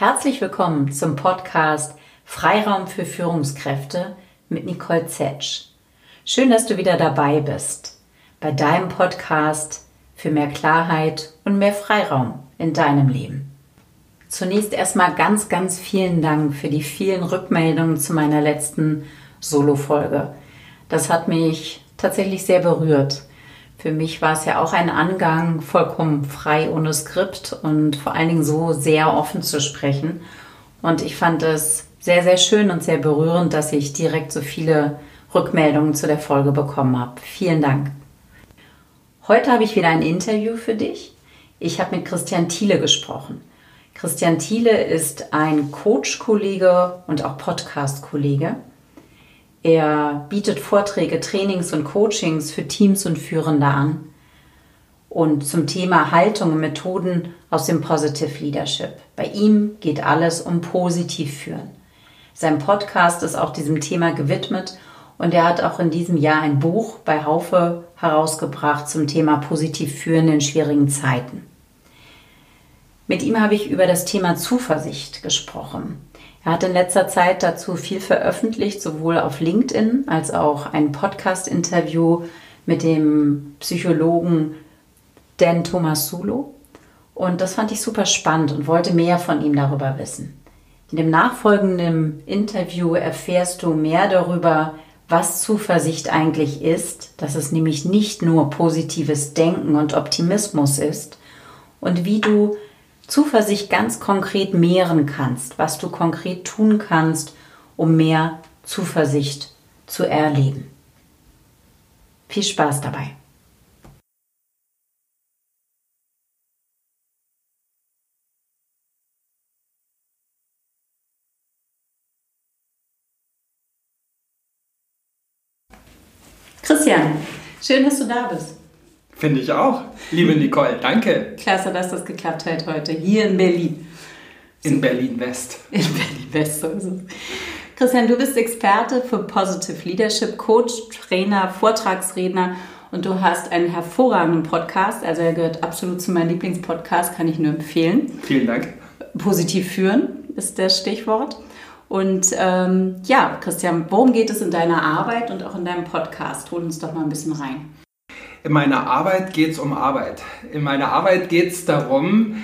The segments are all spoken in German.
Herzlich willkommen zum Podcast Freiraum für Führungskräfte mit Nicole Zetsch. Schön, dass du wieder dabei bist bei deinem Podcast für mehr Klarheit und mehr Freiraum in deinem Leben. Zunächst erstmal ganz, ganz vielen Dank für die vielen Rückmeldungen zu meiner letzten Solo-Folge. Das hat mich tatsächlich sehr berührt. Für mich war es ja auch ein Angang, vollkommen frei ohne Skript und vor allen Dingen so sehr offen zu sprechen. Und ich fand es sehr, sehr schön und sehr berührend, dass ich direkt so viele Rückmeldungen zu der Folge bekommen habe. Vielen Dank. Heute habe ich wieder ein Interview für dich. Ich habe mit Christian Thiele gesprochen. Christian Thiele ist ein Coach-Kollege und auch Podcast-Kollege. Er bietet Vorträge, Trainings und Coachings für Teams und Führende an. Und zum Thema Haltung und Methoden aus dem Positive Leadership. Bei ihm geht alles um positiv führen. Sein Podcast ist auch diesem Thema gewidmet und er hat auch in diesem Jahr ein Buch bei Haufe herausgebracht zum Thema positiv führen in schwierigen Zeiten. Mit ihm habe ich über das Thema Zuversicht gesprochen. Er hat in letzter Zeit dazu viel veröffentlicht, sowohl auf LinkedIn als auch ein Podcast-Interview mit dem Psychologen Dan Tomasulo. Und das fand ich super spannend und wollte mehr von ihm darüber wissen. In dem nachfolgenden Interview erfährst du mehr darüber, was Zuversicht eigentlich ist, dass es nämlich nicht nur positives Denken und Optimismus ist und wie du Zuversicht ganz konkret mehren kannst, was du konkret tun kannst, um mehr Zuversicht zu erleben. Viel Spaß dabei. Christian, schön, dass du da bist. Finde ich auch. Liebe Nicole, danke. Klasse, dass das geklappt hat heute hier in Berlin. In Berlin-West. In Berlin-West, so ist es. Christian, du bist Experte für Positive Leadership, Coach, Trainer, Vortragsredner und du hast einen hervorragenden Podcast. Also er gehört absolut zu meinem Lieblingspodcast, kann ich nur empfehlen. Vielen Dank. Positiv führen ist das Stichwort. Und ähm, ja, Christian, worum geht es in deiner Arbeit und auch in deinem Podcast? Hol uns doch mal ein bisschen rein. In meiner Arbeit geht es um Arbeit. In meiner Arbeit geht es darum,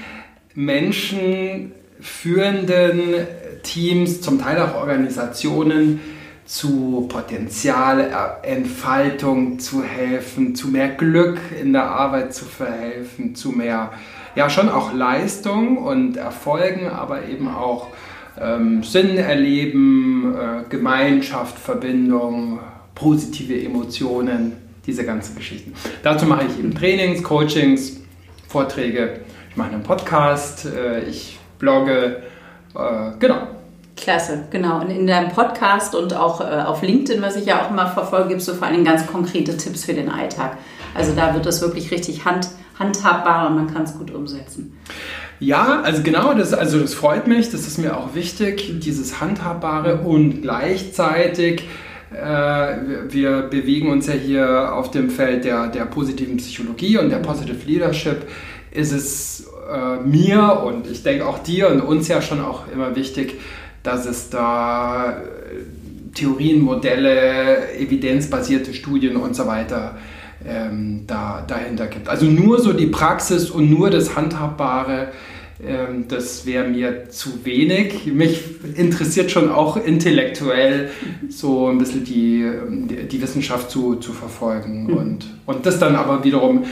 Menschen, führenden Teams, zum Teil auch Organisationen zu Potenzialentfaltung zu helfen, zu mehr Glück in der Arbeit zu verhelfen, zu mehr, ja schon auch Leistung und Erfolgen, aber eben auch ähm, Sinn erleben, äh, Gemeinschaft, Verbindung, positive Emotionen diese ganzen Geschichten. Dazu mache ich eben Trainings, Coachings, Vorträge, ich mache einen Podcast, äh, ich blogge, äh, genau. Klasse, genau. Und in deinem Podcast und auch äh, auf LinkedIn, was ich ja auch immer verfolge, gibst du vor allem ganz konkrete Tipps für den Alltag. Also da wird das wirklich richtig hand, handhabbar und man kann es gut umsetzen. Ja, also genau, das, also das freut mich, das ist mir auch wichtig, dieses Handhabbare und gleichzeitig wir bewegen uns ja hier auf dem Feld der, der positiven Psychologie und der Positive Leadership. Ist es äh, mir und ich denke auch dir und uns ja schon auch immer wichtig, dass es da äh, Theorien, Modelle, evidenzbasierte Studien und so weiter ähm, da, dahinter gibt. Also nur so die Praxis und nur das Handhabbare das wäre mir zu wenig. Mich interessiert schon auch intellektuell so ein bisschen die, die Wissenschaft zu, zu verfolgen mhm. und, und das dann aber wiederum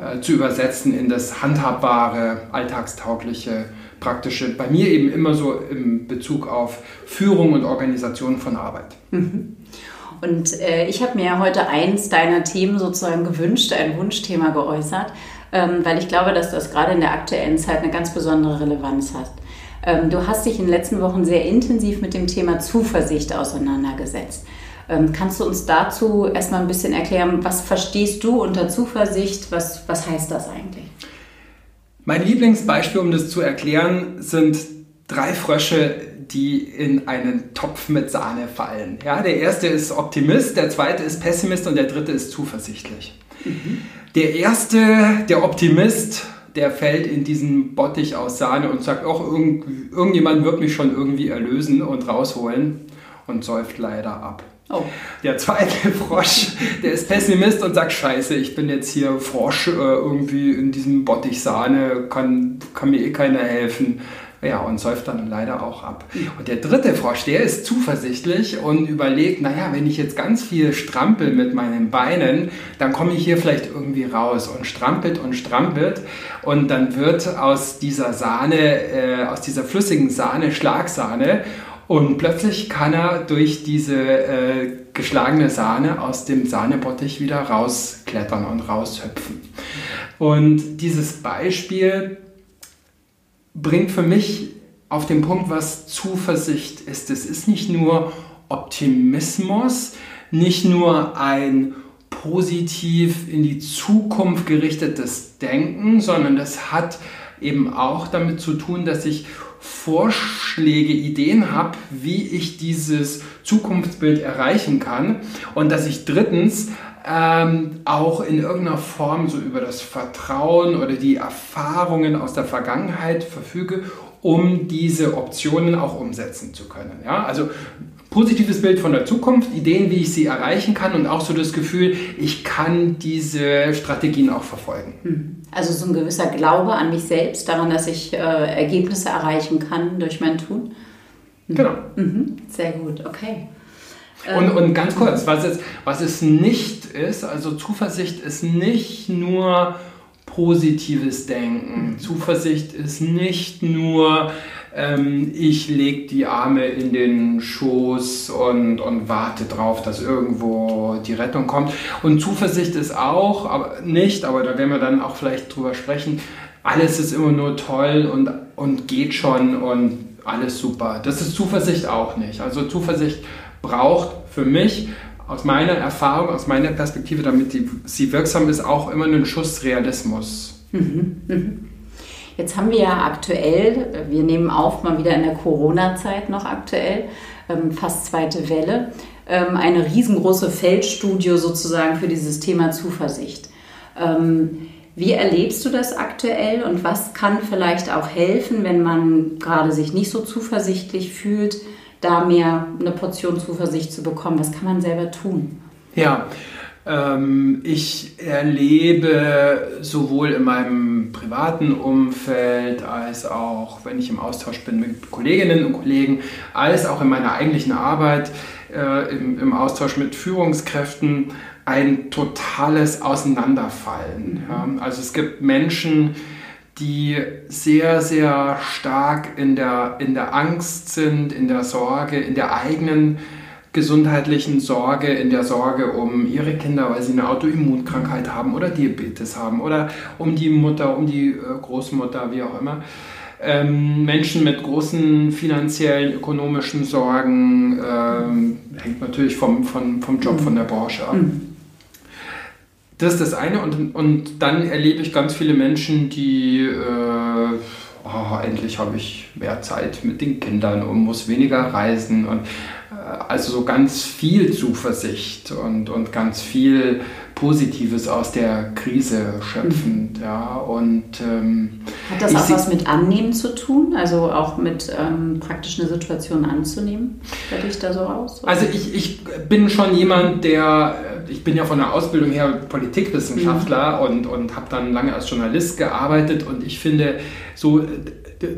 äh, zu übersetzen in das handhabbare, alltagstaugliche, praktische. Bei mir eben immer so im Bezug auf Führung und Organisation von Arbeit. Mhm. Und äh, ich habe mir heute eins deiner Themen sozusagen gewünscht, ein Wunschthema geäußert ähm, weil ich glaube, dass das gerade in der aktuellen Zeit eine ganz besondere Relevanz hat. Ähm, du hast dich in den letzten Wochen sehr intensiv mit dem Thema Zuversicht auseinandergesetzt. Ähm, kannst du uns dazu erstmal ein bisschen erklären, was verstehst du unter Zuversicht? Was, was heißt das eigentlich? Mein Lieblingsbeispiel, um das zu erklären, sind drei Frösche, die in einen Topf mit Sahne fallen. Ja, der erste ist Optimist, der zweite ist Pessimist und der dritte ist zuversichtlich. Mhm. Der erste, der Optimist, der fällt in diesen Bottich aus Sahne und sagt, auch irgend, irgendjemand wird mich schon irgendwie erlösen und rausholen und säuft leider ab. Oh. Der zweite Frosch, der ist Pessimist und sagt, scheiße, ich bin jetzt hier Frosch äh, irgendwie in diesem Bottich Sahne, kann, kann mir eh keiner helfen. Ja, und säuft dann leider auch ab. Und der dritte Frosch, der ist zuversichtlich und überlegt, naja, wenn ich jetzt ganz viel strampel mit meinen Beinen, dann komme ich hier vielleicht irgendwie raus und strampelt und strampelt und dann wird aus dieser Sahne, äh, aus dieser flüssigen Sahne Schlagsahne und plötzlich kann er durch diese äh, geschlagene Sahne aus dem Sahnebottich wieder rausklettern und raushüpfen. Und dieses Beispiel bringt für mich auf den Punkt, was Zuversicht ist. Es ist nicht nur Optimismus, nicht nur ein positiv in die Zukunft gerichtetes Denken, sondern das hat eben auch damit zu tun, dass ich Vorschläge, Ideen habe, wie ich dieses Zukunftsbild erreichen kann und dass ich drittens ähm, auch in irgendeiner Form so über das Vertrauen oder die Erfahrungen aus der Vergangenheit verfüge, um diese Optionen auch umsetzen zu können. Ja? Also positives Bild von der Zukunft, Ideen, wie ich sie erreichen kann und auch so das Gefühl, ich kann diese Strategien auch verfolgen. Hm. Also so ein gewisser Glaube an mich selbst, daran, dass ich äh, Ergebnisse erreichen kann durch mein Tun. Mhm. Genau. Mhm. Sehr gut, okay. Und, ähm, und ganz kurz, was es, was es nicht ist, also Zuversicht ist nicht nur positives Denken. Mhm. Zuversicht ist nicht nur ähm, ich lege die Arme in den Schoß und, und warte drauf, dass irgendwo die Rettung kommt. Und Zuversicht ist auch, aber nicht, aber da werden wir dann auch vielleicht drüber sprechen, alles ist immer nur toll und, und geht schon und alles super. Das ist Zuversicht auch nicht. Also Zuversicht braucht für mich aus meiner Erfahrung, aus meiner Perspektive, damit die, sie wirksam ist, auch immer einen Schuss Realismus. Mhm, mhm. Jetzt haben wir ja aktuell, wir nehmen auf mal wieder in der Corona-Zeit noch aktuell, ähm, fast zweite Welle, ähm, eine riesengroße Feldstudie sozusagen für dieses Thema Zuversicht. Ähm, wie erlebst du das aktuell und was kann vielleicht auch helfen, wenn man gerade sich nicht so zuversichtlich fühlt, da mehr eine Portion Zuversicht zu bekommen? Was kann man selber tun? Ja, ähm, ich erlebe sowohl in meinem privaten Umfeld als auch, wenn ich im Austausch bin mit Kolleginnen und Kollegen, als auch in meiner eigentlichen Arbeit äh, im, im, Austausch mit Führungskräften ein totales Auseinanderfallen. Ja? Also es gibt Menschen, die sehr, sehr stark in der, in der Angst sind, in der Sorge, in der eigenen gesundheitlichen Sorge, in der Sorge um ihre Kinder, weil sie eine Autoimmunkrankheit haben oder Diabetes haben oder um die Mutter, um die äh, Großmutter, wie auch immer. Ähm, Menschen mit großen finanziellen, ökonomischen Sorgen, ähm, hängt natürlich vom, vom, vom Job, von der Branche ab. Mhm. Das ist das eine. Und, und dann erlebe ich ganz viele Menschen, die, äh, oh, endlich habe ich mehr Zeit mit den Kindern und muss weniger reisen. Und also so ganz viel Zuversicht und, und ganz viel Positives aus der Krise schöpfend. Mhm. Ja, und, ähm, Hat das auch was mit Annehmen zu tun? Also auch mit ähm, praktisch eine Situation anzunehmen? Hört dich da so aus? Oder? Also ich, ich bin schon jemand, der, ich bin ja von der Ausbildung her Politikwissenschaftler mhm. und, und habe dann lange als Journalist gearbeitet und ich finde so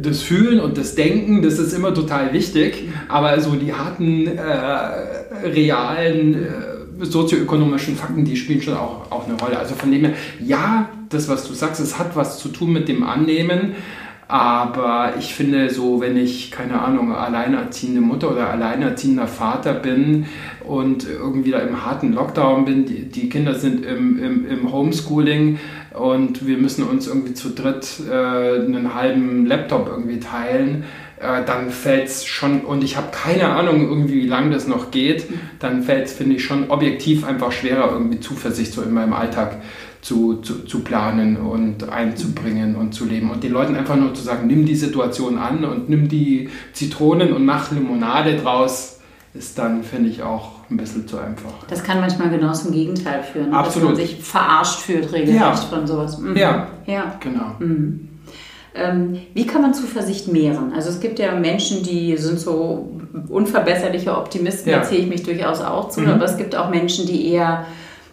das Fühlen und das Denken, das ist immer total wichtig, aber so die harten, äh, realen, äh, sozioökonomischen Fakten, die spielen schon auch, auch eine Rolle. Also von dem her, ja, das, was du sagst, es hat was zu tun mit dem Annehmen, aber ich finde so, wenn ich, keine Ahnung, alleinerziehende Mutter oder alleinerziehender Vater bin und irgendwie da im harten Lockdown bin, die, die Kinder sind im, im, im Homeschooling, und wir müssen uns irgendwie zu dritt äh, einen halben Laptop irgendwie teilen, äh, dann fällt es schon, und ich habe keine Ahnung irgendwie, wie lange das noch geht, dann fällt es, finde ich, schon objektiv einfach schwerer, irgendwie Zuversicht so in meinem Alltag zu, zu, zu, planen und einzubringen und zu leben. Und den Leuten einfach nur zu sagen, nimm die Situation an und nimm die Zitronen und mach Limonade draus, ist dann, finde ich, auch ein bisschen zu einfach. Das kann manchmal genau zum Gegenteil führen, Absolut. dass man sich verarscht fühlt regelrecht Ja. von sowas. Mhm. Ja. ja. Genau. Mhm. Ähm, wie kann man Zuversicht mehren? Also es gibt ja Menschen, die sind so unverbesserliche Optimisten, Ja. da zähle ich mich durchaus auch zu, Mhm. aber es gibt auch Menschen, die eher,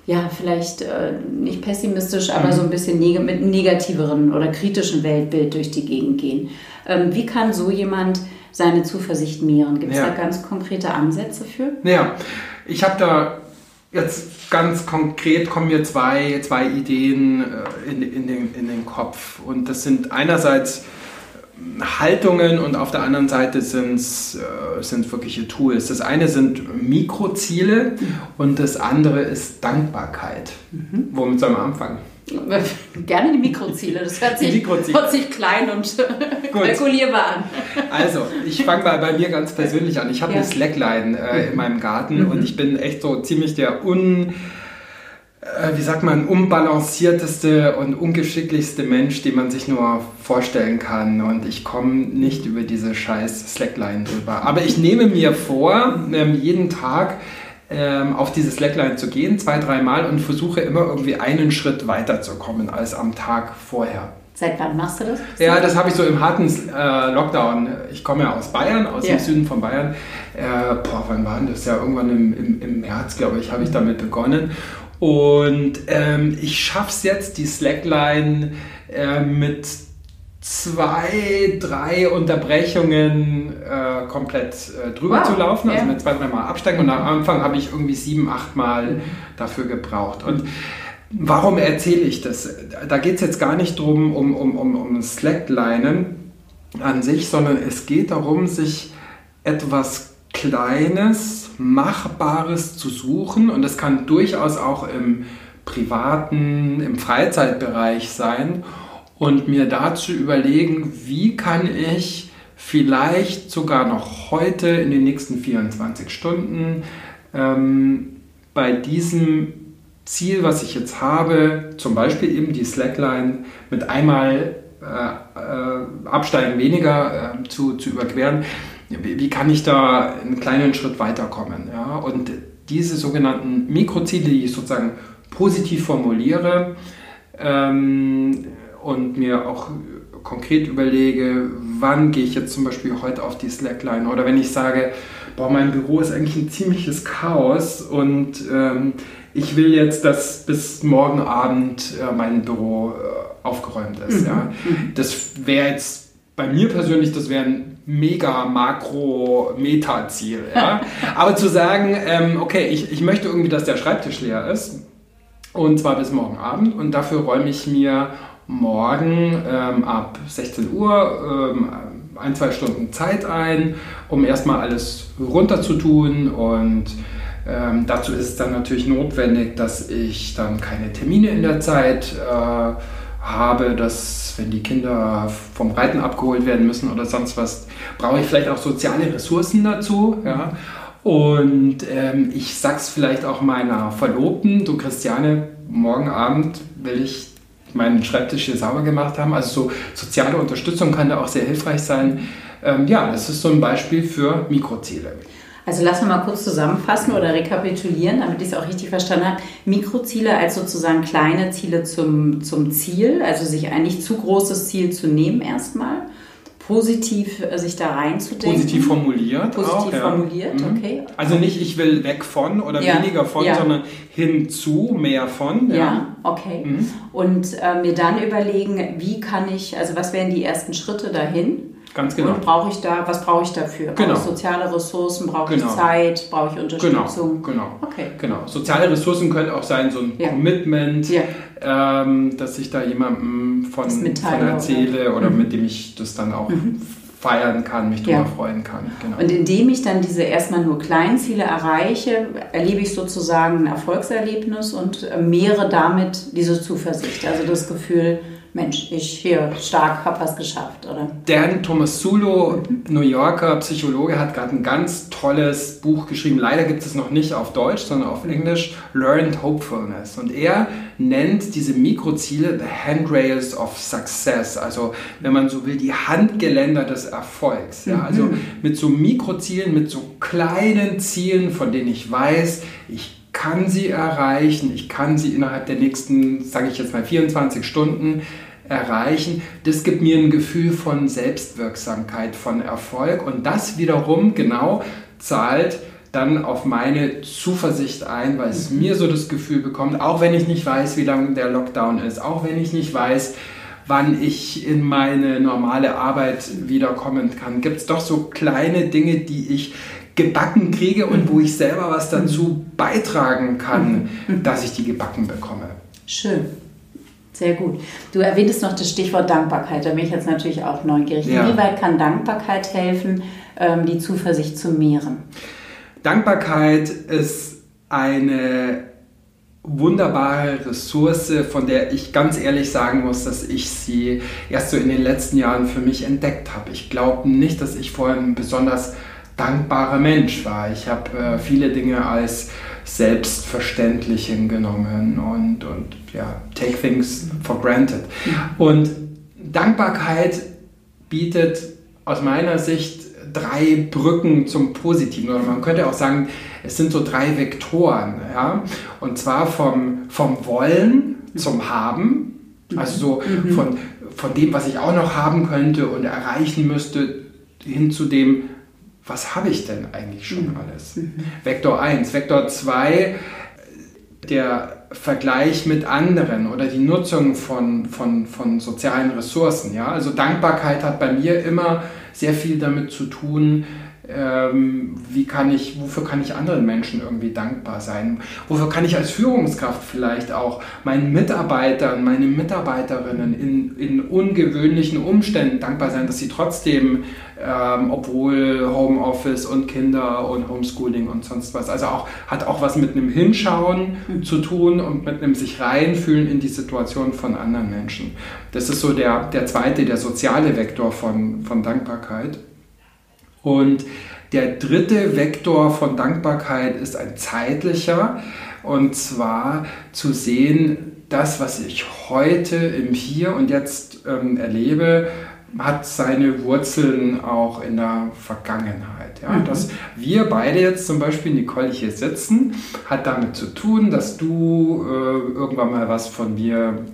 ja, vielleicht äh, nicht pessimistisch, aber Mhm. so ein bisschen neg mit einem negativeren oder kritischen Weltbild durch die Gegend gehen. Ähm, wie kann so jemand seine Zuversicht mehren? Gibt es Ja. da ganz konkrete Ansätze für? Ja, ich habe da jetzt ganz konkret kommen mir zwei, zwei Ideen äh, in, in, den, in den Kopf. Und das sind einerseits äh, Haltungen und auf der anderen Seite sind es äh, wirkliche Tools. Das eine sind Mikroziele und das andere ist Dankbarkeit. Womit sollen wir anfangen? Gerne die Mikroziele, das hört sich, hört sich klein und kalkulierbar an. Also, ich fange mal bei mir ganz persönlich an. Ich habe Ja. eine Slackline äh, in meinem Garten und ich bin echt so ziemlich der un, äh, wie sagt man, unbalancierteste und ungeschicklichste Mensch, den man sich nur vorstellen kann. Und ich komme nicht über diese scheiß Slackline drüber. Aber ich nehme mir vor, ähm, jeden Tag ähm, auf diese Slackline zu gehen, zwei, dreimal und versuche immer irgendwie einen Schritt weiterzukommen als am Tag vorher. Seit wann machst du das? Ja, das habe ich so im harten äh, Lockdown. Ich komme ja aus Bayern, aus Ja. dem Süden von Bayern. Äh, boah, wann war denn das? Ja, irgendwann im, im, im März, glaube ich, habe ich damit begonnen. Und ähm, ich schaffe es jetzt, die Slackline äh, mit zwei, drei Unterbrechungen äh, komplett äh, drüber Wow, zu laufen, also mit zwei, dreimal Absteigen. Und am Anfang habe ich irgendwie sieben, acht Mal dafür gebraucht. Und warum erzähle ich das? Da geht es jetzt gar nicht drum um, um, um, um Slacklinen an sich, sondern es geht darum, sich etwas Kleines, Machbares zu suchen. Und das kann durchaus auch im privaten, im Freizeitbereich sein. Und mir dazu überlegen, wie kann ich vielleicht sogar noch heute in den nächsten 24 Stunden ähm, bei diesem Ziel, was ich jetzt habe, zum Beispiel eben die Slackline mit einmal äh, äh, Absteigen weniger äh, zu, zu überqueren, wie, wie kann ich da einen kleinen Schritt weiterkommen? Ja? Und diese sogenannten Mikroziele, die ich sozusagen positiv formuliere ähm, und mir auch konkret überlege, wann gehe ich jetzt zum Beispiel heute auf die Slackline oder wenn ich sage, boah, mein Büro ist eigentlich ein ziemliches Chaos und ähm, ich will jetzt, dass bis morgen Abend äh, mein Büro äh, aufgeräumt ist. Ja. Das wäre jetzt bei mir persönlich, das wäre ein mega Makro-Meta-Ziel. Ja. Aber zu sagen, ähm, okay, ich, ich möchte irgendwie, dass der Schreibtisch leer ist und zwar bis morgen Abend und dafür räume ich mir morgen ähm, ab 16 Uhr ähm, ein, zwei Stunden Zeit ein, um erstmal alles runterzutun und ähm, dazu ist es dann natürlich notwendig, dass ich dann keine Termine in der Zeit äh, habe, dass wenn die Kinder vom Reiten abgeholt werden müssen oder sonst was, brauche ich vielleicht auch soziale Ressourcen dazu. Ja? Und ähm, ich sag's vielleicht auch meiner Verlobten, du Christiane, morgen Abend will ich meinen Schreibtisch hier sauber gemacht haben. Also so soziale Unterstützung kann da auch sehr hilfreich sein. Ähm, ja, das ist so ein Beispiel für Mikroziele. Also lassen wir mal kurz zusammenfassen oder rekapitulieren, damit ich es auch richtig verstanden habe. Mikroziele als sozusagen kleine Ziele zum, zum Ziel, also sich ein nicht zu großes Ziel zu nehmen erstmal, positiv äh, sich da reinzudenken. Positiv formuliert. Positiv auch, ja. formuliert, Mhm. okay. Also nicht ich will weg von oder Ja, weniger von, ja. sondern hinzu mehr von. Ja, okay. Mhm. Und äh, mir dann überlegen, wie kann ich, also was wären die ersten Schritte dahin? Ganz genau. Und brauche ich da, was brauche ich dafür? Brauche Genau. ich soziale Ressourcen? Brauche Genau. ich Zeit? Brauche ich Genau, Unterstützung? genau. Okay. Genau. Soziale Ressourcen können auch sein, so ein Ja. Commitment, Ja. ähm, dass ich da jemandem von, von erzähle oder Mhm. mit dem ich das dann auch feiern kann, mich drüber Ja. freuen kann. Genau. Und indem ich dann diese erstmal nur kleinen Ziele erreiche, erlebe ich sozusagen ein Erfolgserlebnis und äh, mehre damit diese Zuversicht. Also das Gefühl, Mensch, ich hier stark, habe was geschafft, oder? Dan Tomasulo, New Yorker Psychologe, hat gerade ein ganz tolles Buch geschrieben. Leider gibt es noch nicht auf Deutsch, sondern auf Englisch, Learned Hopefulness. Und er nennt diese Mikroziele the Handrails of Success, also wenn man so will, die Handgeländer des Erfolgs. Ja? Also mhm. mit so Mikrozielen, mit so kleinen Zielen, von denen ich weiß, ich kann sie erreichen, ich kann sie innerhalb der nächsten, sage ich jetzt mal, 24 Stunden erreichen. Das gibt mir ein Gefühl von Selbstwirksamkeit, von Erfolg und das wiederum genau zahlt dann auf meine Zuversicht ein, weil es mhm. mir so das Gefühl bekommt, auch wenn ich nicht weiß, wie lange der Lockdown ist, auch wenn ich nicht weiß, wann ich in meine normale Arbeit wiederkommen kann, gibt es doch so kleine Dinge, die ich gebacken kriege und wo ich selber was dazu beitragen kann, dass ich die gebacken bekomme. Schön. Sehr gut. Du erwähntest noch das Stichwort Dankbarkeit. Da bin ich jetzt natürlich auch neugierig. Ja. Inwieweit kann Dankbarkeit helfen, ähm, die Zuversicht zu mehren? Dankbarkeit ist eine wunderbare Ressource, von der ich ganz ehrlich sagen muss, dass ich sie erst so in den letzten Jahren für mich entdeckt habe. Ich glaube nicht, dass ich vorher ein besonders dankbarer Mensch war. Ich habe äh, viele Dinge als selbstverständlich hingenommen und, und ja, take things for granted. Und Dankbarkeit bietet aus meiner Sicht drei Brücken zum Positiven. Oder man könnte auch sagen, es sind so drei Vektoren. Ja? Und zwar vom, vom Wollen zum Haben. Also so mhm. von, von dem, was ich auch noch haben könnte und erreichen müsste, hin zu dem, was habe ich denn eigentlich schon mhm. alles? Mhm. Vektor 1. Vektor 2, der Vergleich mit anderen oder die Nutzung von, von, von sozialen Ressourcen. Ja? Also Dankbarkeit hat bei mir immer sehr viel damit zu tun, wie kann ich, wofür kann ich anderen Menschen irgendwie dankbar sein? Wofür kann ich als Führungskraft vielleicht auch meinen Mitarbeitern, meinen Mitarbeiterinnen in, in ungewöhnlichen Umständen dankbar sein, dass sie trotzdem, ähm, obwohl Homeoffice und Kinder und Homeschooling und sonst was, also auch hat auch was mit einem Hinschauen mhm. zu tun und mit einem sich reinfühlen in die Situation von anderen Menschen. Das ist so der, der zweite, der soziale Vektor von, von Dankbarkeit. Und der dritte Vektor von Dankbarkeit ist ein zeitlicher, und zwar zu sehen, das, was ich heute im Hier und Jetzt ähm, erlebe, hat seine Wurzeln auch in der Vergangenheit. Ja? Mhm. Dass wir beide jetzt zum Beispiel, Nicole, hier sitzen, hat damit zu tun, dass du äh, irgendwann mal was von mir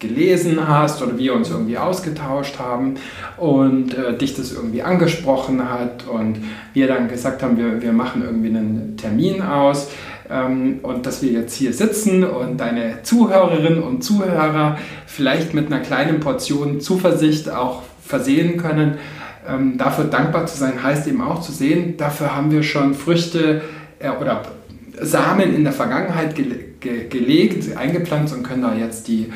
gelesen hast oder wir uns irgendwie ausgetauscht haben und äh, dich das irgendwie angesprochen hat und wir dann gesagt haben, wir, wir machen irgendwie einen Termin aus ähm, und dass wir jetzt hier sitzen und deine Zuhörerinnen und Zuhörer vielleicht mit einer kleinen Portion Zuversicht auch versehen können. Ähm, dafür dankbar zu sein heißt eben auch zu sehen, dafür haben wir schon Früchte äh, oder Samen in der Vergangenheit ge ge gelegt, eingepflanzt und können da jetzt die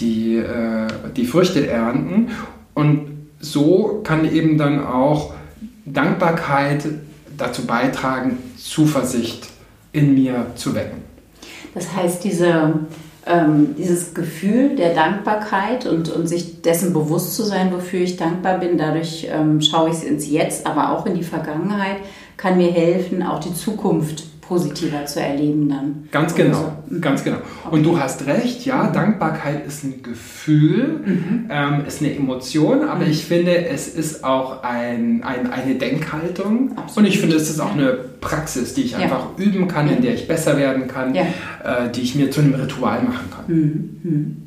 die, äh, die Früchte ernten. Und so kann eben dann auch Dankbarkeit dazu beitragen, Zuversicht in mir zu wecken. Das heißt, diese, ähm, dieses Gefühl der Dankbarkeit und, und sich dessen bewusst zu sein, wofür ich dankbar bin, dadurch ähm, schaue ich ins Jetzt, aber auch in die Vergangenheit, kann mir helfen, auch die Zukunft positiver zu erleben dann. Ganz genau, so. Mhm. ganz genau. Und du hast recht, ja, mhm. Dankbarkeit ist ein Gefühl, mhm. ähm, ist eine Emotion, aber mhm. ich finde, es ist auch ein, ein eine Denkhaltung Absolut. und ich finde, es ist auch eine Praxis, die ich ja. einfach üben kann, in der ich besser werden kann, ja. äh, die ich mir zu einem Ritual machen kann.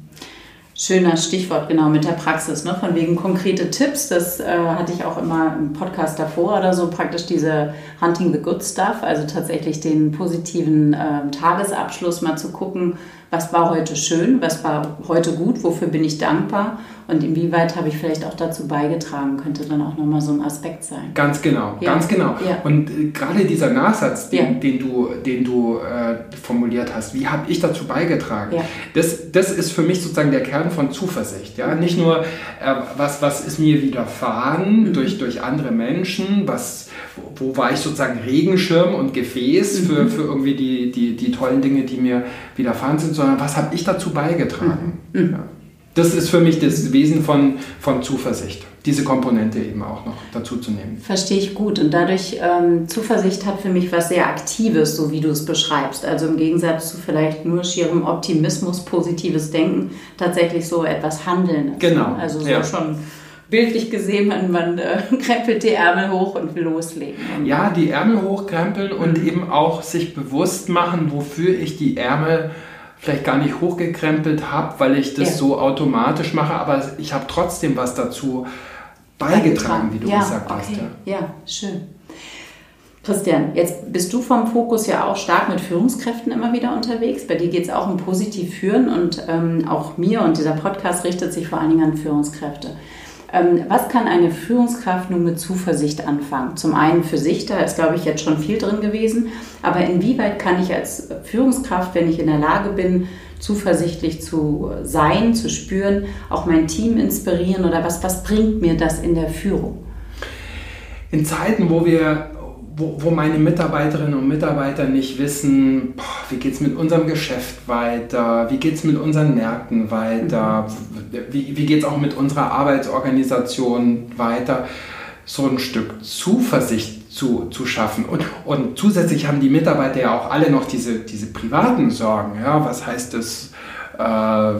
Schöner Stichwort, genau, mit der Praxis, ne? von wegen konkrete Tipps. Das äh, hatte ich auch immer im Podcast davor oder so, praktisch diese Hunting the Good Stuff, also tatsächlich den positiven äh, Tagesabschluss mal zu gucken, was war heute schön, was war heute gut, wofür bin ich dankbar und inwieweit habe ich vielleicht auch dazu beigetragen, könnte dann auch nochmal so ein Aspekt sein. Ganz genau, ja. ganz genau. Ja. Und äh, gerade dieser Nachsatz, den, ja. den du, den du äh, formuliert hast, wie habe ich dazu beigetragen, das, das ist für mich sozusagen der Kern von Zuversicht. Ja? Nicht nur, äh, was, was ist mir widerfahren mhm. durch, durch andere Menschen, was, wo, war ich sozusagen Regenschirm und Gefäß mhm. für, für irgendwie die, die, die tollen Dinge, die mir widerfahren sind, sondern was habe ich dazu beigetragen. Mhm. mhm. Ja. das ist für mich das Wesen von, von Zuversicht, diese Komponente eben auch noch dazu zu nehmen. Verstehe ich gut. Und dadurch, ähm, Zuversicht hat für mich was sehr Aktives, so wie du es beschreibst. Also im Gegensatz zu vielleicht nur schierem Optimismus, positives Denken, tatsächlich so etwas Handeln. Genau. Also so ja. schon bildlich gesehen, man, man äh, krempelt die Ärmel hoch und will loslegen. ja, die Ärmel hochkrempeln und mhm. eben auch sich bewusst machen, wofür ich die Ärmel vielleicht gar nicht hochgekrempelt habe, weil ich das ja. so automatisch mache, aber ich habe trotzdem was dazu beigetragen, wie du ja, gesagt okay. hast. Ja. ja, schön. Christian, jetzt bist du vom Fokus ja auch stark mit Führungskräften immer wieder unterwegs. Bei dir geht es auch um positiv führen und ähm, auch mir und dieser Podcast richtet sich vor allen Dingen an Führungskräfte. Ähm, was kann eine Führungskraft nun mit Zuversicht anfangen? Zum einen für sich, da ist, glaube ich, jetzt schon viel drin gewesen, aber inwieweit kann ich als Führungskraft, wenn ich in der Lage bin, zuversichtlich zu sein, zu spüren, auch mein Team inspirieren oder was, was bringt mir das in der Führung? In Zeiten, wo wir wo, wo meine Mitarbeiterinnen und Mitarbeiter nicht wissen, boah, wie geht es mit unserem Geschäft weiter, wie geht es mit unseren Märkten weiter, wie, wie geht es auch mit unserer Arbeitsorganisation weiter, so ein Stück Zuversicht zu, zu schaffen. Und, und zusätzlich haben die Mitarbeiter ja auch alle noch diese, diese privaten Sorgen. Ja? Was heißt das? Äh,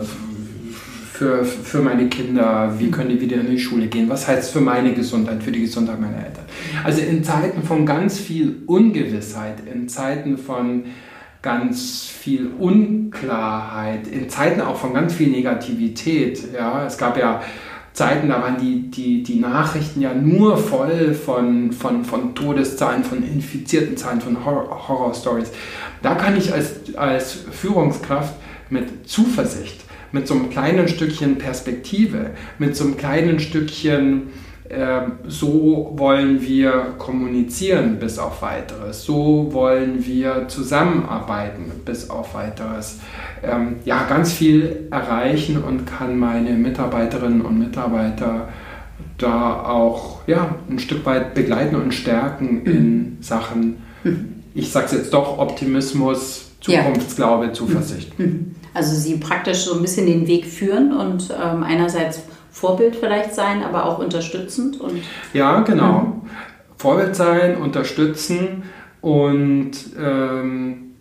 für, für meine Kinder, wie können die wieder in die Schule gehen, was heißt es für meine Gesundheit, für die Gesundheit meiner Eltern. Also in Zeiten von ganz viel Ungewissheit, in Zeiten von ganz viel Unklarheit, in Zeiten auch von ganz viel Negativität. Ja, es gab ja Zeiten, da waren die, die, die Nachrichten ja nur voll von, von, von Todeszahlen, von infizierten Zahlen, von Horror-Stories. Da kann ich als, als Führungskraft mit Zuversicht mit so einem kleinen Stückchen Perspektive, mit so einem kleinen Stückchen, äh, so wollen wir kommunizieren bis auf weiteres, so wollen wir zusammenarbeiten bis auf weiteres, ähm, ja, ganz viel erreichen und kann meine Mitarbeiterinnen und Mitarbeiter da auch ja, ein Stück weit begleiten und stärken in Sachen, ich sage es jetzt doch, Optimismus, Zukunftsglaube. Zuversicht. Also sie praktisch so ein bisschen den Weg führen und ähm, einerseits Vorbild vielleicht sein, aber auch unterstützend. Und ja, genau. Mhm. Vorbild sein, unterstützen und ähm,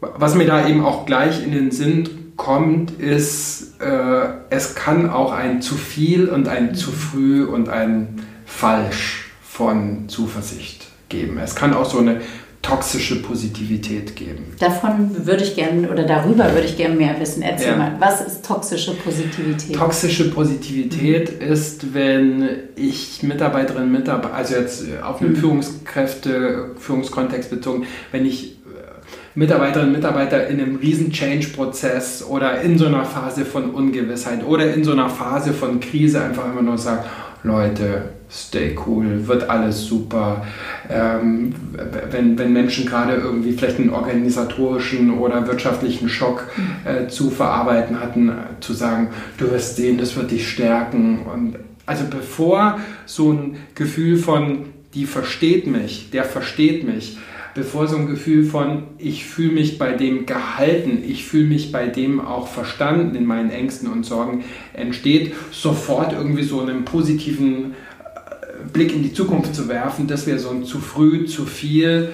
was mir da eben auch gleich in den Sinn kommt, ist, äh, es kann auch ein zu viel und ein zu früh und ein falsch von Zuversicht geben. Es kann auch so eine toxische Positivität geben. Davon würde ich gerne oder darüber würde ich gerne mehr wissen. Erzähl ja. mal, was ist toxische Positivität? Toxische Positivität mhm. ist, wenn ich Mitarbeiterinnen und Mitarbeiter, also jetzt auf einen mhm. Führungskräfte, Führungskontext bezogen, wenn ich äh, Mitarbeiterinnen und Mitarbeiter in einem riesen Change-Prozess oder in so einer Phase von Ungewissheit oder in so einer Phase von Krise einfach immer nur sage, Leute, stay cool, wird alles super. Ähm, wenn, wenn Menschen gerade irgendwie vielleicht einen organisatorischen oder wirtschaftlichen Schock äh, zu verarbeiten hatten, zu sagen, du wirst sehen, das wird dich stärken. Und also bevor so ein Gefühl von, die versteht mich, der versteht mich, bevor so ein Gefühl von, ich fühle mich bei dem gehalten, ich fühle mich bei dem auch verstanden in meinen Ängsten und Sorgen entsteht, sofort irgendwie so einen positiven Blick in die Zukunft zu werfen, das wäre so ein zu früh, zu viel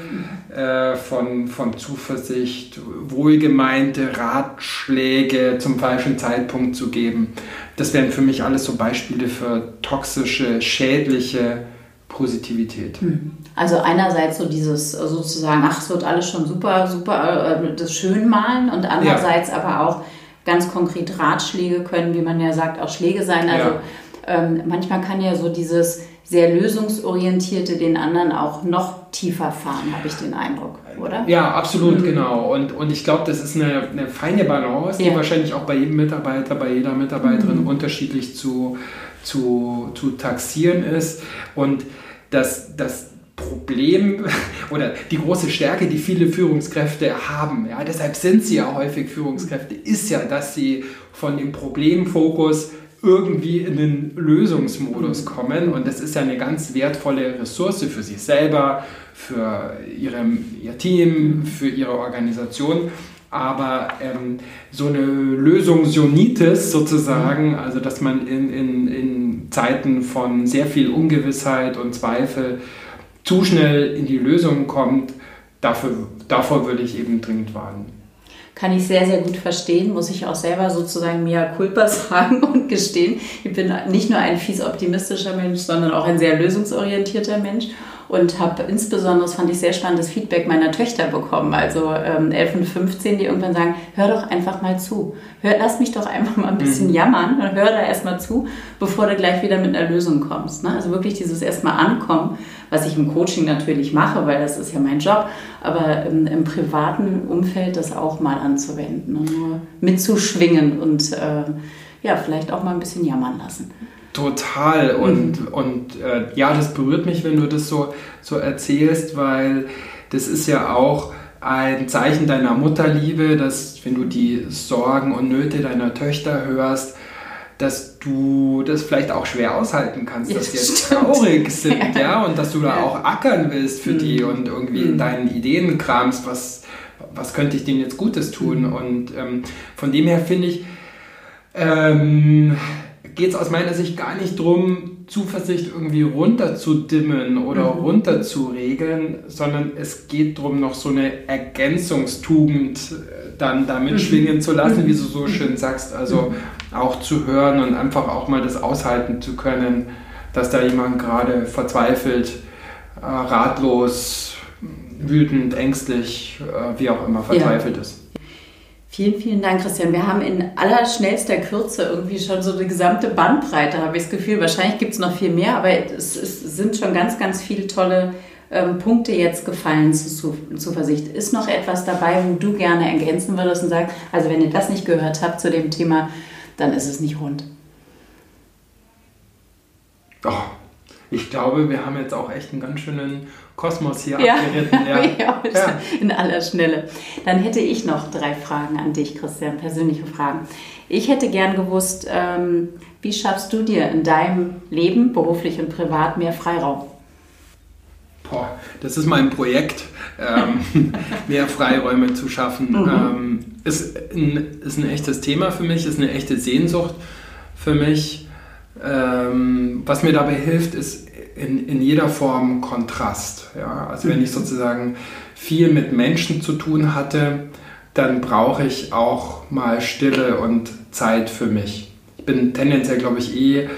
äh, von, von Zuversicht, wohlgemeinte Ratschläge zum falschen Zeitpunkt zu geben. Das wären für mich alles so Beispiele für toxische, schädliche Positivität. Hm. Also einerseits so dieses sozusagen, ach, es wird alles schon super, super, äh, das Schönmalen und andererseits ja. aber auch ganz konkret Ratschläge können, wie man ja sagt, auch Schläge sein. Also ja. Ähm, manchmal kann ja so dieses sehr lösungsorientierte den anderen auch noch tiefer fahren, habe ich den Eindruck, oder? Ja, absolut, mhm. genau. Und, und ich glaube, das ist eine, eine feine Balance, die wahrscheinlich auch bei jedem Mitarbeiter, bei jeder Mitarbeiterin mhm. unterschiedlich zu, zu, zu taxieren ist. Und das, das Problem oder die große Stärke, die viele Führungskräfte haben, ja, deshalb sind sie ja häufig Führungskräfte, ist ja, dass sie von dem Problemfokus irgendwie in den Lösungsmodus kommen. Und das ist ja eine ganz wertvolle Ressource für sich selber, für ihre, ihr Team, für ihre Organisation. aber ähm, so eine Lösungsionitis sozusagen, also dass man in, in, in Zeiten von sehr viel Ungewissheit und Zweifel zu schnell in die Lösung kommt, dafür, davor würde ich eben dringend warnen kann ich sehr, sehr gut verstehen, muss ich auch selber sozusagen mea culpa sagen und gestehen. Ich bin nicht nur ein fies optimistischer Mensch, sondern auch ein sehr lösungsorientierter Mensch und habe insbesondere, das fand ich sehr spannendes Feedback meiner Töchter bekommen, also ähm, 11 und 15, die irgendwann sagen, hör doch einfach mal zu. Hör, lass mich doch einfach mal ein bisschen mhm. jammern und hör da erstmal zu, bevor du gleich wieder mit einer Lösung kommst. Ne? Also wirklich dieses erstmal ankommen, was ich im Coaching natürlich mache, weil das ist ja mein Job, aber im, im privaten Umfeld das auch mal anzuwenden und nur mitzuschwingen und äh, ja, vielleicht auch mal ein bisschen jammern lassen. Total. Und, mhm. und äh, ja, das berührt mich, wenn du das so, so erzählst, weil das ist ja auch ein Zeichen deiner Mutterliebe, dass wenn du die Sorgen und Nöte deiner Töchter hörst, dass du das vielleicht auch schwer aushalten kannst, dass sie jetzt traurig sind, ja. ja, und dass du da ja. auch ackern willst für mhm. die und irgendwie mhm. in deinen Ideen kramst, was, was könnte ich denen jetzt Gutes tun. Mhm. Und ähm, von dem her finde ich, ähm, geht es aus meiner Sicht gar nicht darum, Zuversicht irgendwie runterzudimmen oder mhm. runterzuregeln, sondern es geht darum, noch so eine Ergänzungstugend äh, dann damit mhm. schwingen zu lassen, wie du so mhm. schön sagst. Also auch zu hören und einfach auch mal das aushalten zu können, dass da jemand gerade verzweifelt, äh, ratlos, wütend, ängstlich, äh, wie auch immer verzweifelt ja. ist. Vielen, vielen Dank, Christian. Wir haben in allerschnellster Kürze irgendwie schon so die gesamte Bandbreite, habe ich das Gefühl. Wahrscheinlich gibt es noch viel mehr, aber es, es, sind schon ganz, ganz viele tolle ähm, Punkte jetzt gefallen zu, zu Zuversicht. Ist noch etwas dabei, wo du gerne ergänzen würdest und sagst, also wenn ihr das nicht gehört habt zu dem Thema, dann ist es nicht rund? Oh, ich glaube, wir haben jetzt auch echt einen ganz schönen Kosmos hier ja. abgeritten. Ja. ja, ja, in aller Schnelle. Dann hätte ich noch drei Fragen an dich, Christian, persönliche Fragen. Ich hätte gern gewusst, ähm, wie schaffst du dir in deinem Leben, beruflich und privat, mehr Freiraum? Boah, das ist mein Projekt, ähm, mehr Freiräume zu schaffen. Mhm. Ähm, ist, ein, ist ein echtes Thema für mich, ist eine echte Sehnsucht für mich. Ähm, was mir dabei hilft, ist in, in jeder Form Kontrast. Ja? Also wenn ich mhm. sozusagen viel mit Menschen zu tun hatte, dann brauche ich auch mal Stille und Zeit für mich. Ich bin tendenziell, glaube ich, eh äh,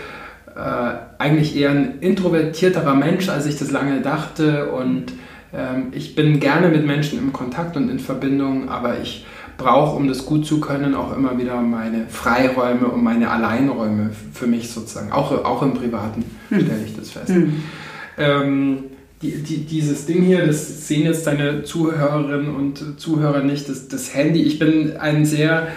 eigentlich eher ein introvertierterer Mensch, als ich das lange dachte. Und ähm, ich bin gerne mit Menschen im Kontakt und in Verbindung, aber ich brauche, um das gut zu können, auch immer wieder meine Freiräume und meine Alleinräume für mich sozusagen. Auch, auch im Privaten hm. stelle ich das fest. Mhm. Ähm, die, die, dieses Ding hier, das sehen jetzt deine Zuhörerinnen und Zuhörer nicht, das, das Handy. Ich bin ein sehr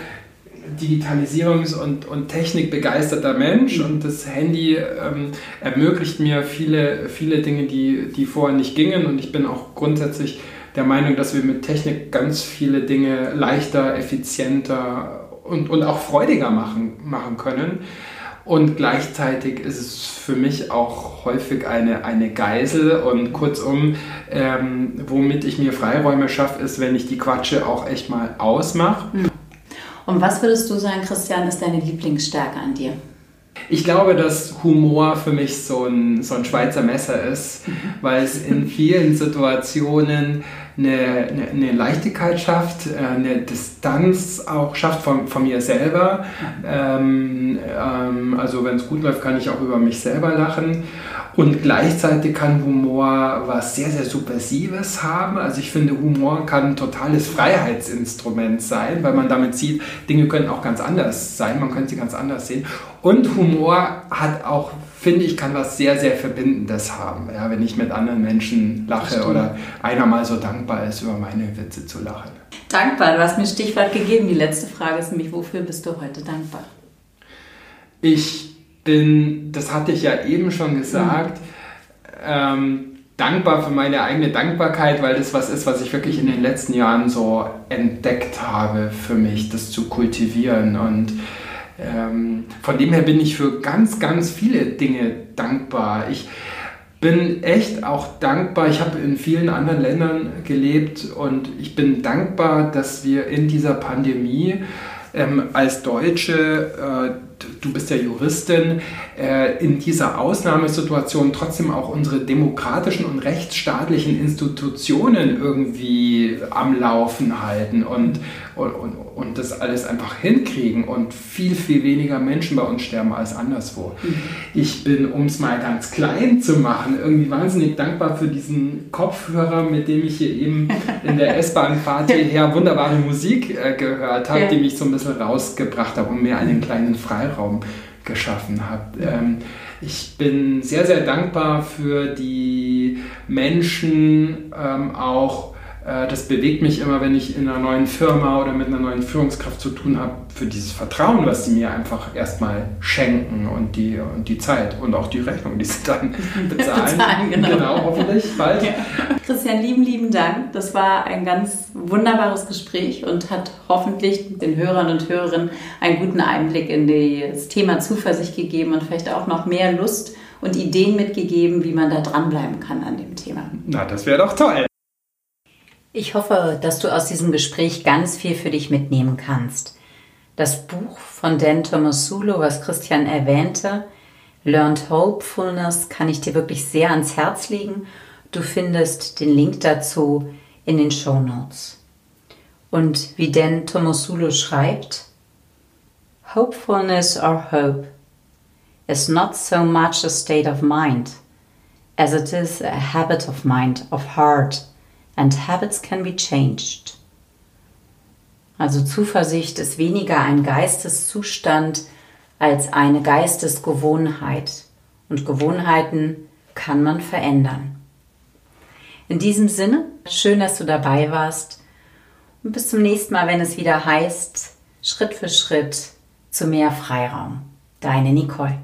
Digitalisierungs- und, und Technikbegeisterter Mensch mhm. und das Handy ähm, ermöglicht mir viele, viele Dinge, die, die vorher nicht gingen und ich bin auch grundsätzlich der Meinung, dass wir mit Technik ganz viele Dinge leichter, effizienter und, und auch freudiger machen, machen können. Und gleichzeitig ist es für mich auch häufig eine, eine Geisel und kurzum, ähm, womit ich mir Freiräume schaffe, ist, wenn ich die Quatsche auch echt mal ausmache. Hm. Und was würdest du sagen, Christian, ist deine Lieblingsstärke an dir? Ich glaube, dass Humor für mich so ein, so ein Schweizer Messer ist, mhm. weil es in vielen Situationen eine, eine, eine Leichtigkeit schafft, äh, eine Distanz auch schafft von, von mir selber. Ähm, ähm, also wenn es gut läuft, kann ich auch über mich selber lachen. Und gleichzeitig kann Humor was sehr, sehr Subversives haben. Also ich finde, Humor kann ein totales Freiheitsinstrument sein, weil man damit sieht, Dinge können auch ganz anders sein, man könnte sie ganz anders sehen. Und Humor hat auch finde ich, kann was sehr, sehr Verbindendes haben, ja, wenn ich mit anderen Menschen lache oder einer mal so dankbar ist, über meine Witze zu lachen. Dankbar, du hast mir ein Stichwort gegeben. Die letzte Frage ist nämlich, wofür bist du heute dankbar? Ich bin, das hatte ich ja eben schon gesagt, mhm. ähm, dankbar für meine eigene Dankbarkeit, weil das was ist, was ich wirklich in den letzten Jahren so entdeckt habe für mich, das zu kultivieren und ähm, von dem her bin ich für ganz, ganz viele Dinge dankbar. Ich bin echt auch dankbar. Ich habe in vielen anderen Ländern gelebt und ich bin dankbar, dass wir in dieser Pandemie ähm, als Deutsche äh, du bist ja Juristin, äh, in dieser Ausnahmesituation trotzdem auch unsere demokratischen und rechtsstaatlichen Institutionen irgendwie am Laufen halten und, und, und das alles einfach hinkriegen und viel, viel weniger Menschen bei uns sterben als anderswo. Mhm. Ich bin, um es mal ganz klein zu machen, irgendwie wahnsinnig dankbar für diesen Kopfhörer, mit dem ich hier eben in der S-Bahn-Fahrt hierher wunderbare Musik äh, gehört habe, ja. die mich so ein bisschen rausgebracht hat, um mir einen kleinen Freiraum geschaffen habe. Ähm, ich bin sehr, sehr dankbar für die Menschen, ähm, auch das bewegt mich immer, wenn ich in einer neuen Firma oder mit einer neuen Führungskraft zu tun habe, für dieses Vertrauen, was sie mir einfach erstmal schenken und die, und die Zeit und auch die Rechnung, die sie dann bezahlen. bezahlen genau. genau, hoffentlich bald. Ja. Christian, lieben, lieben Dank. Das war ein ganz wunderbares Gespräch und hat hoffentlich den Hörern und Hörerinnen einen guten Einblick in das Thema Zuversicht gegeben und vielleicht auch noch mehr Lust und Ideen mitgegeben, wie man da dranbleiben kann an dem Thema. Na, das wäre doch toll. Ich hoffe, dass du aus diesem Gespräch ganz viel für dich mitnehmen kannst. Das Buch von Dan Tomasulo, was Christian erwähnte, Learned Hopefulness, kann ich dir wirklich sehr ans Herz legen. Du findest den Link dazu in den Show Notes. Und wie Dan Tomasulo schreibt, Hopefulness or hope is not so much a state of mind as it is a habit of mind, of heart and habits can be changed. Also Zuversicht ist weniger ein Geisteszustand als eine Geistesgewohnheit. Und Gewohnheiten kann man verändern. In diesem Sinne, schön, dass du dabei warst. Und bis zum nächsten Mal, wenn es wieder heißt, Schritt für Schritt zu mehr Freiraum. Deine Nicole.